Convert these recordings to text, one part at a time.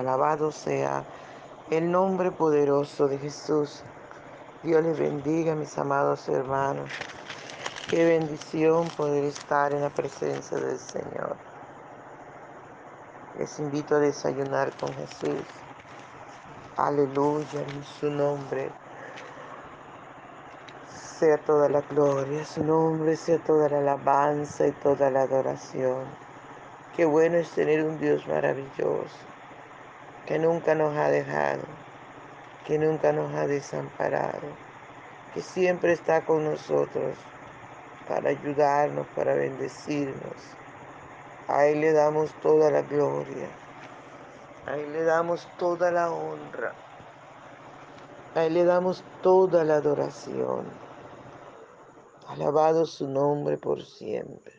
Alabado sea el nombre poderoso de Jesús. Dios les bendiga, mis amados hermanos. Qué bendición poder estar en la presencia del Señor. Les invito a desayunar con Jesús. Aleluya, en su nombre sea toda la gloria, su nombre sea toda la alabanza y toda la adoración. Qué bueno es tener un Dios maravilloso, que nunca nos ha dejado, que nunca nos ha desamparado, que siempre está con nosotros para ayudarnos, para bendecirnos. A Él le damos toda la gloria, a Él le damos toda la honra, a Él le damos toda la adoración. Alabado su nombre por siempre.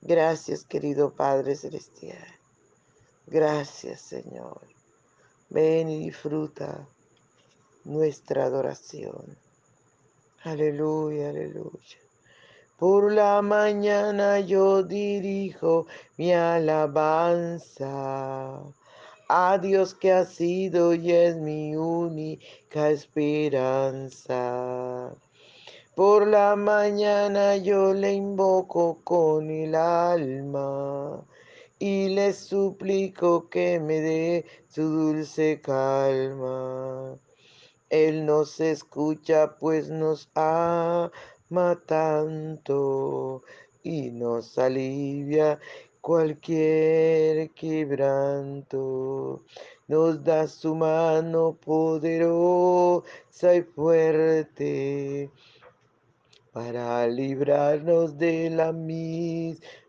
Gracias, querido Padre Celestial. Gracias, Señor. Ven y disfruta nuestra adoración. Aleluya, aleluya. Por la mañana yo dirijo mi alabanza a Dios que ha sido y es mi única esperanza. Por la mañana yo le invoco con el alma y le suplico que me dé su dulce calma. Él nos escucha pues nos ama tanto y nos alivia cualquier quebranto. Nos da su mano poderosa y fuerte para librarnos de la misma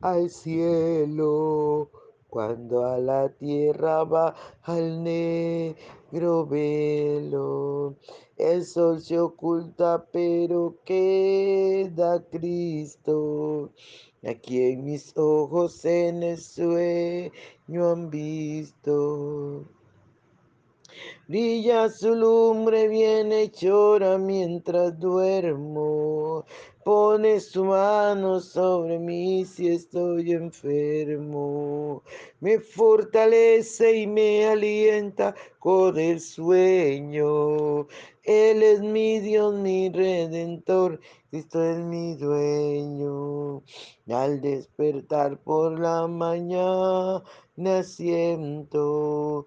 al cielo, cuando a la tierra va al negro velo. El sol se oculta, pero queda Cristo. Aquí en mis ojos en el sueño han visto. Brilla su lumbre viene llora mientras duermo. Pone su mano sobre mí si estoy enfermo. Me fortalece y me alienta con el sueño. Él es mi Dios, mi redentor. Cristo es mi dueño. Al despertar por la mañana siento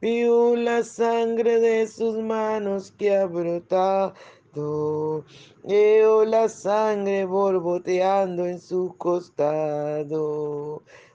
Vio la sangre de sus manos que ha brotado. Veo la sangre borboteando en su costado.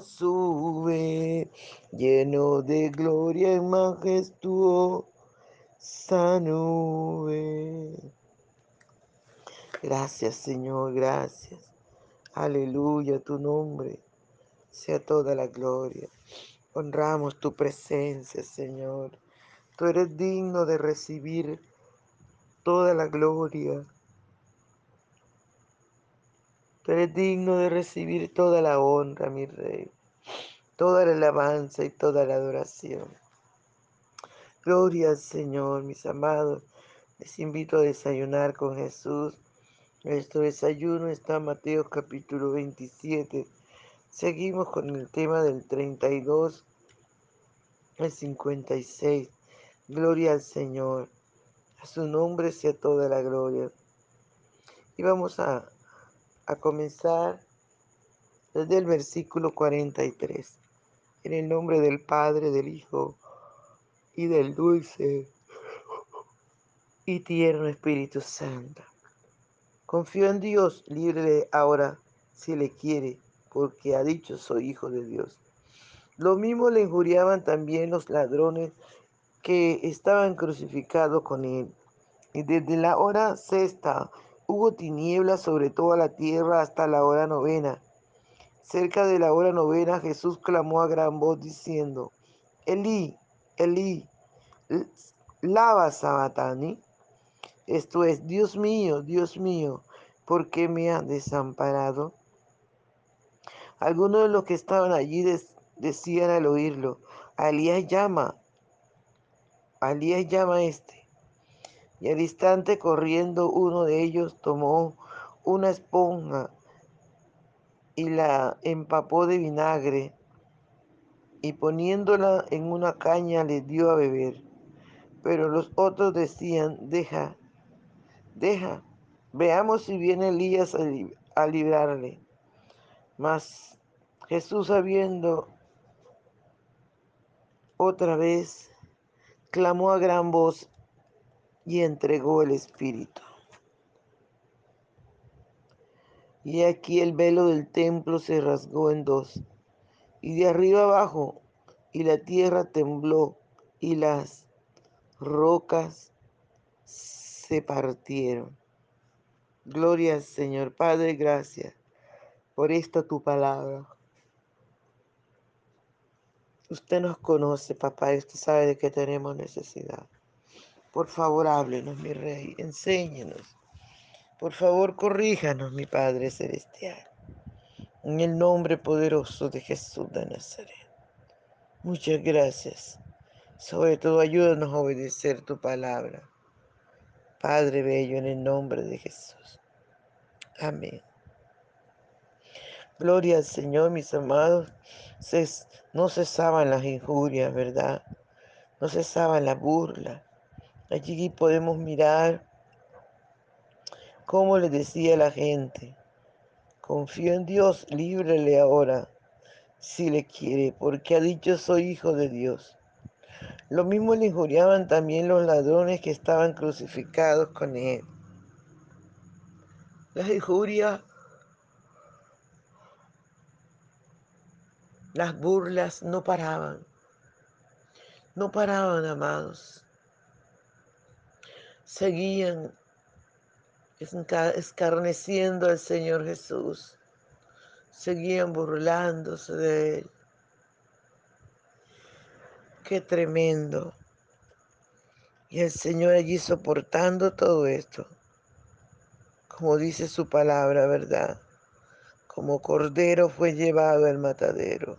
sube, lleno de gloria y majestuosa nube. Gracias Señor, gracias. Aleluya, tu nombre sea toda la gloria. Honramos tu presencia, Señor. Tú eres digno de recibir toda la gloria. Tú eres digno de recibir toda la honra, mi Rey, toda la alabanza y toda la adoración. Gloria al Señor, mis amados. Les invito a desayunar con Jesús. Nuestro desayuno está en Mateo capítulo 27. Seguimos con el tema del 32 al 56. Gloria al Señor. A su nombre sea toda la gloria. Y vamos a, a comenzar desde el versículo 43. En el nombre del Padre, del Hijo y del dulce y tierno Espíritu Santo. Confío en Dios, líbrele ahora si le quiere, porque ha dicho soy hijo de Dios. Lo mismo le injuriaban también los ladrones que estaban crucificados con él. Y desde la hora sexta hubo tinieblas sobre toda la tierra hasta la hora novena. Cerca de la hora novena Jesús clamó a gran voz diciendo, Elí, Elí, lava sabatani. Esto es, Dios mío, Dios mío, ¿por qué me has desamparado? Algunos de los que estaban allí decían al oírlo, Alías llama, Alías llama a este. Y al instante corriendo uno de ellos tomó una esponja y la empapó de vinagre y poniéndola en una caña le dio a beber. Pero los otros decían, deja, deja, veamos si viene Elías a, librarle. Mas Jesús habiendo otra vez, clamó a gran voz y entregó el Espíritu. Y aquí el velo del templo se rasgó en dos, y de arriba abajo, y la tierra tembló, y las rocas se partieron. Gloria Señor. Padre, gracias por esta tu palabra. Usted nos conoce, papá, y usted sabe de qué tenemos necesidad. Por favor, háblenos, mi rey, enséñenos por favor, corríjanos, mi Padre Celestial, en el nombre poderoso de Jesús de Nazaret. Muchas gracias. Sobre todo, ayúdanos a obedecer tu palabra. Padre Bello, en el nombre de Jesús. Amén. Gloria al Señor, mis amados. No cesaban las injurias, ¿verdad? No cesaban la burla. Allí podemos mirar como le decía la gente, confío en Dios, líbrele ahora, si le quiere, porque ha dicho soy hijo de Dios. Lo mismo le injuriaban también los ladrones que estaban crucificados con él. Las injurias, las burlas no paraban. No paraban, amados. Seguían escarneciendo al Señor Jesús. Seguían burlándose de él. Qué tremendo. Y el Señor allí soportando todo esto. Como dice su palabra, ¿verdad? Como cordero fue llevado al matadero.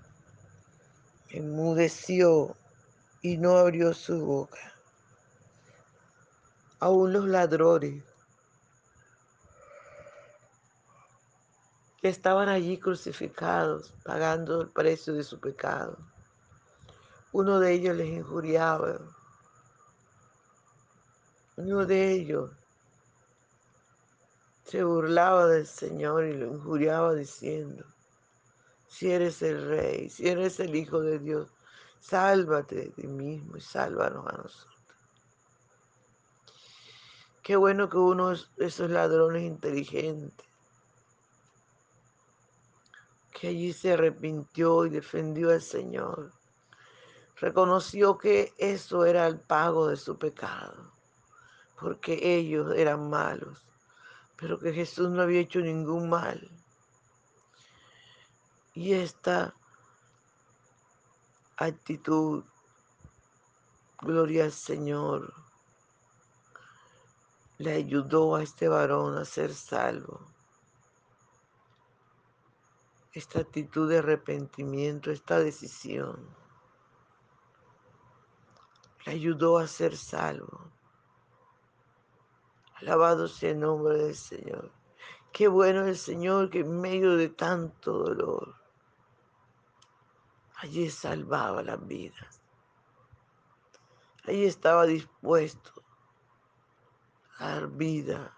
Enmudeció y no abrió su boca. Aún los ladrones que estaban allí crucificados, pagando el precio de su pecado. Uno de ellos les injuriaba. Uno de ellos se burlaba del Señor y lo injuriaba diciendo, si eres el rey, si eres el Hijo de Dios, sálvate de ti mismo y sálvanos a nosotros. Qué bueno que uno de esos ladrones inteligentes que allí se arrepintió y defendió al Señor. Reconoció que eso era el pago de su pecado, porque ellos eran malos, pero que Jesús no había hecho ningún mal. Y esta actitud, gloria al Señor, le ayudó a este varón a ser salvo esta actitud de arrepentimiento, esta decisión, ayudó a ser salvo. Alabado sea el nombre del Señor. Qué bueno el Señor que en medio de tanto dolor, allí salvaba las vidas. Allí estaba dispuesto dar vida,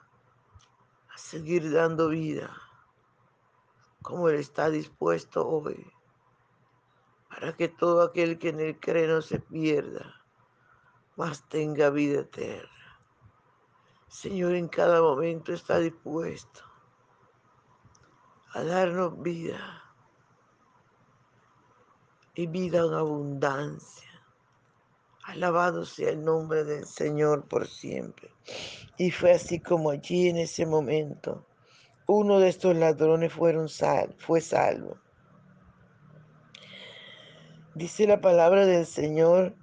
a seguir dando vida, como Él está dispuesto hoy, para que todo aquel que en Él cree no se pierda, mas tenga vida eterna. Señor en cada momento está dispuesto a darnos vida y vida en abundancia. Alabado sea el nombre del Señor por siempre. Y fue así como allí en ese momento uno de estos ladrones sal, fue salvo. Dice la palabra del Señor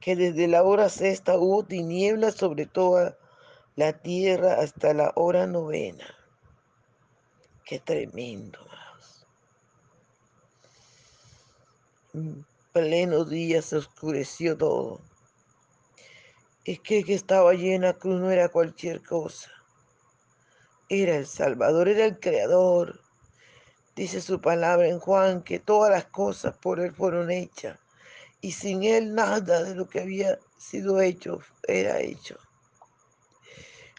que desde la hora sexta hubo tinieblas sobre toda la tierra hasta la hora novena. Qué tremendo, amados. En pleno día se oscureció todo. Es que que estaba allí en la cruz no era cualquier cosa. Era el Salvador, era el Creador. Dice su palabra en Juan que todas las cosas por Él fueron hechas. Y sin Él nada de lo que había sido hecho era hecho.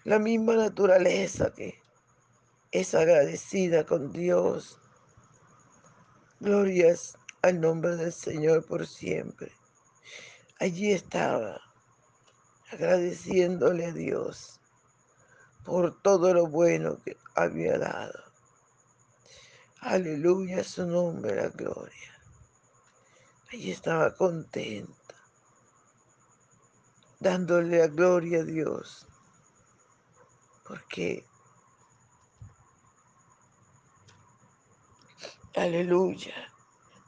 La misma naturaleza que es agradecida con Dios. Glorias al nombre del Señor por siempre. Allí estaba, agradeciéndole a Dios por todo lo bueno que había dado. Aleluya, su nombre, la gloria. Allí estaba contenta, dándole la gloria a Dios, porque Aleluya.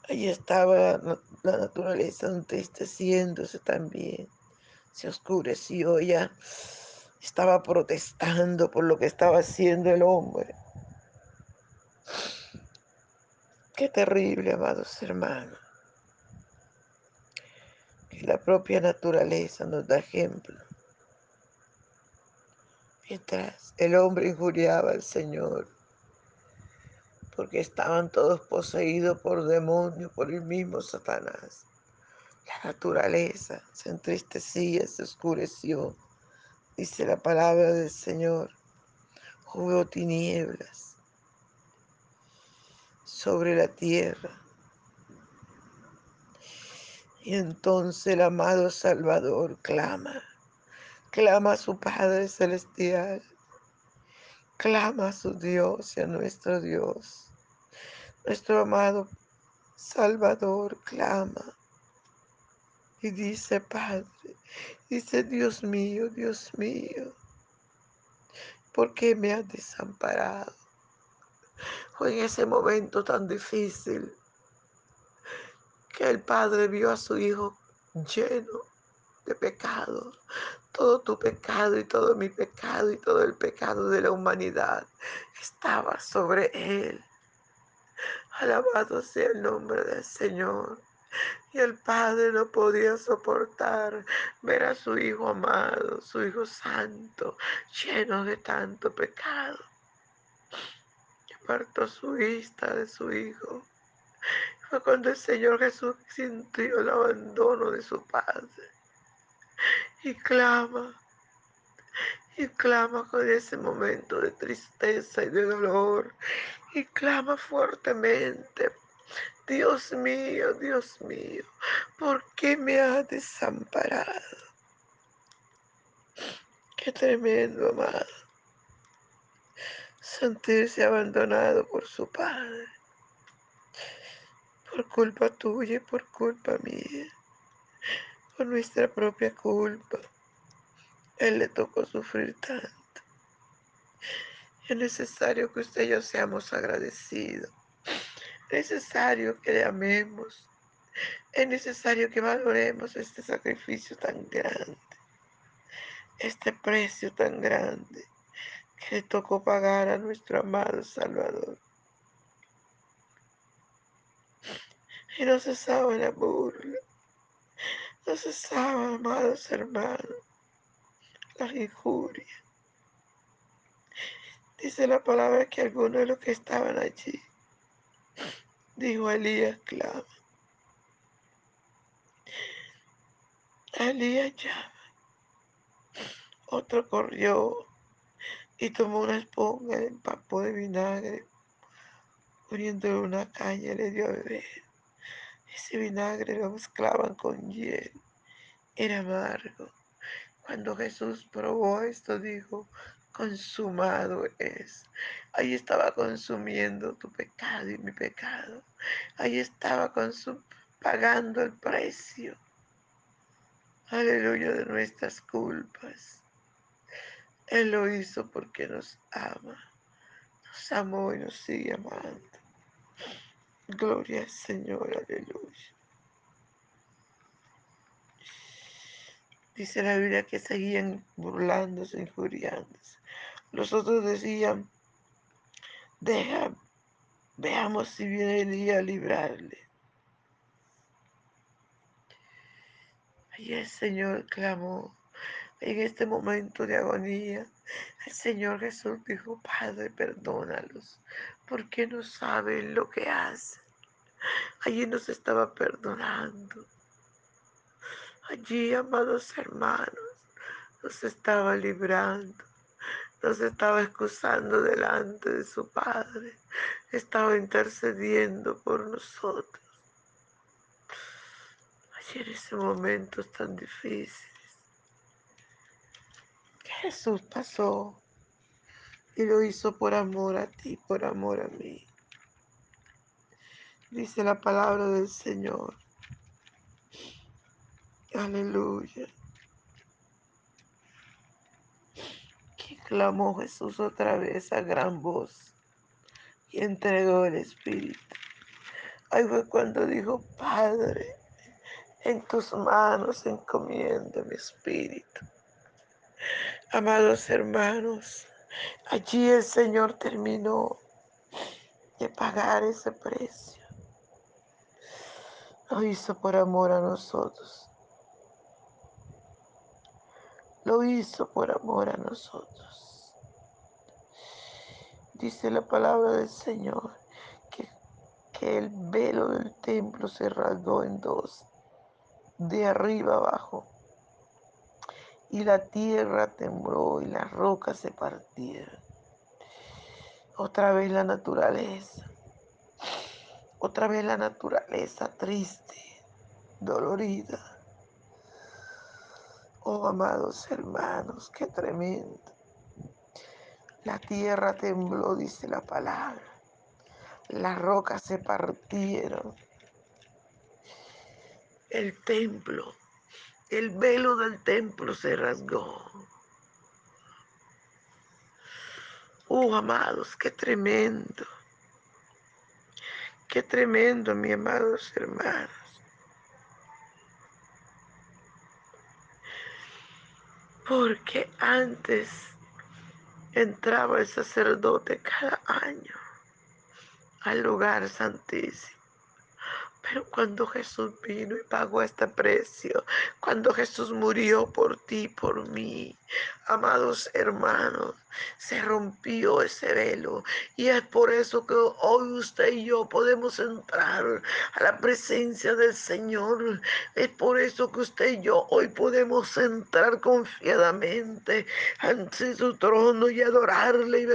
Allí estaba la naturaleza entristeciéndose también. Se oscureció ya. Estaba protestando por lo que estaba haciendo el hombre. Qué terrible, amados hermanos. Que la propia naturaleza nos da ejemplo. Mientras el hombre injuriaba al Señor, porque estaban todos poseídos por demonios, por el mismo Satanás. La naturaleza se entristecía, se oscureció. Dice la palabra del Señor, hubo tinieblas sobre la tierra. Y entonces el amado Salvador clama, clama a su Padre Celestial, clama a su Dios y a nuestro Dios. Nuestro amado Salvador clama y dice, Padre, dice, Dios mío, Dios mío, ¿por qué me has desamparado? Fue en ese momento tan difícil que el Padre vio a su Hijo lleno de pecado. Todo tu pecado y todo mi pecado y todo el pecado de la humanidad estaba sobre Él. Alabado sea el nombre del Señor. Y el Padre no podía soportar ver a su Hijo amado, su Hijo santo, lleno de tanto pecado. Apartó su vista de su Hijo. Fue cuando el Señor Jesús sintió el abandono de su Padre. Y clama, y clama con ese momento de tristeza y de dolor y clama fuertemente. Dios mío, Dios mío, ¿por qué me has desamparado? Qué tremendo, amado. Sentirse abandonado por su padre. Por culpa tuya y por culpa mía. Por nuestra propia culpa. Él le tocó sufrir tanto. Es necesario que usted y yo seamos agradecidos. Es necesario que le amemos. Es necesario que valoremos este sacrificio tan grande. Este precio tan grande que le tocó pagar a nuestro amado Salvador. Y no cesaba la burla. No cesaba, amados hermanos, la injuria. Dice la palabra que algunos de los que estaban allí, dijo Elías, clama. Elías llama. Otro corrió y tomó una esponja, le empapó de vinagre, poniéndole una caña, le dio a beber. Ese vinagre lo mezclaban con hiel, era amargo. Cuando Jesús probó esto, dijo, consumado es. Ahí estaba consumiendo tu pecado y mi pecado. Ahí estaba pagando el precio. Aleluya de nuestras culpas. Él lo hizo porque nos ama. Nos amó y nos sigue amando. Gloria al Señor, aleluya. Dice la Biblia que seguían burlándose, injuriándose. Los otros decían, deja, veamos si viene el a librarle. Y el Señor clamó en este momento de agonía. El Señor Jesús dijo, Padre, perdónalos, porque no saben lo que hacen. Allí nos estaba perdonando. Allí, amados hermanos, nos estaba librando. Nos estaba excusando delante de su Padre. Estaba intercediendo por nosotros. Allí en ese momento tan difícil. Jesús pasó y lo hizo por amor a ti, por amor a mí. Dice la palabra del Señor. Aleluya. Que clamó Jesús otra vez a gran voz y entregó el Espíritu. Ahí fue cuando dijo, Padre, en tus manos encomiendo mi espíritu. Amados hermanos, allí el Señor terminó de pagar ese precio. Lo hizo por amor a nosotros. Lo hizo por amor a nosotros. Dice la palabra del Señor que, que el velo del templo se rasgó en dos, de arriba abajo y la tierra tembló y las rocas se partieron. Otra vez la naturaleza, otra vez la naturaleza triste, dolorida. Oh, amados hermanos, qué tremendo. La tierra tembló, dice la palabra. Las rocas se partieron. El templo el velo del templo se rasgó. Oh, amados, qué tremendo. Qué tremendo, mis amados hermanos. Porque antes entraba el sacerdote cada año al lugar santísimo. Pero cuando Jesús vino y pagó este precio, cuando Jesús murió por ti, por mí, amados hermanos, se rompió ese velo. Y es por eso que hoy usted y yo podemos entrar a la presencia del Señor. Es por eso que usted y yo hoy podemos entrar confiadamente ante su trono y adorarle y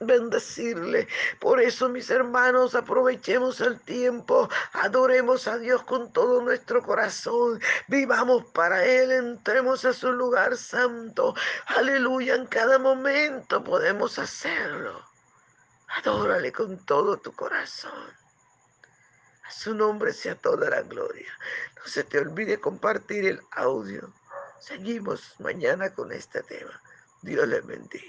bendecirle. Por eso, mis hermanos, aprovechemos el tiempo, adoremos a Dios con todo nuestro corazón, vivamos para Él, entremos a su lugar santo. Aleluya, en cada momento podemos hacerlo. Adórale con todo tu corazón. A su nombre sea toda la gloria. No se te olvide compartir el audio. Seguimos mañana con este tema. Dios les bendiga.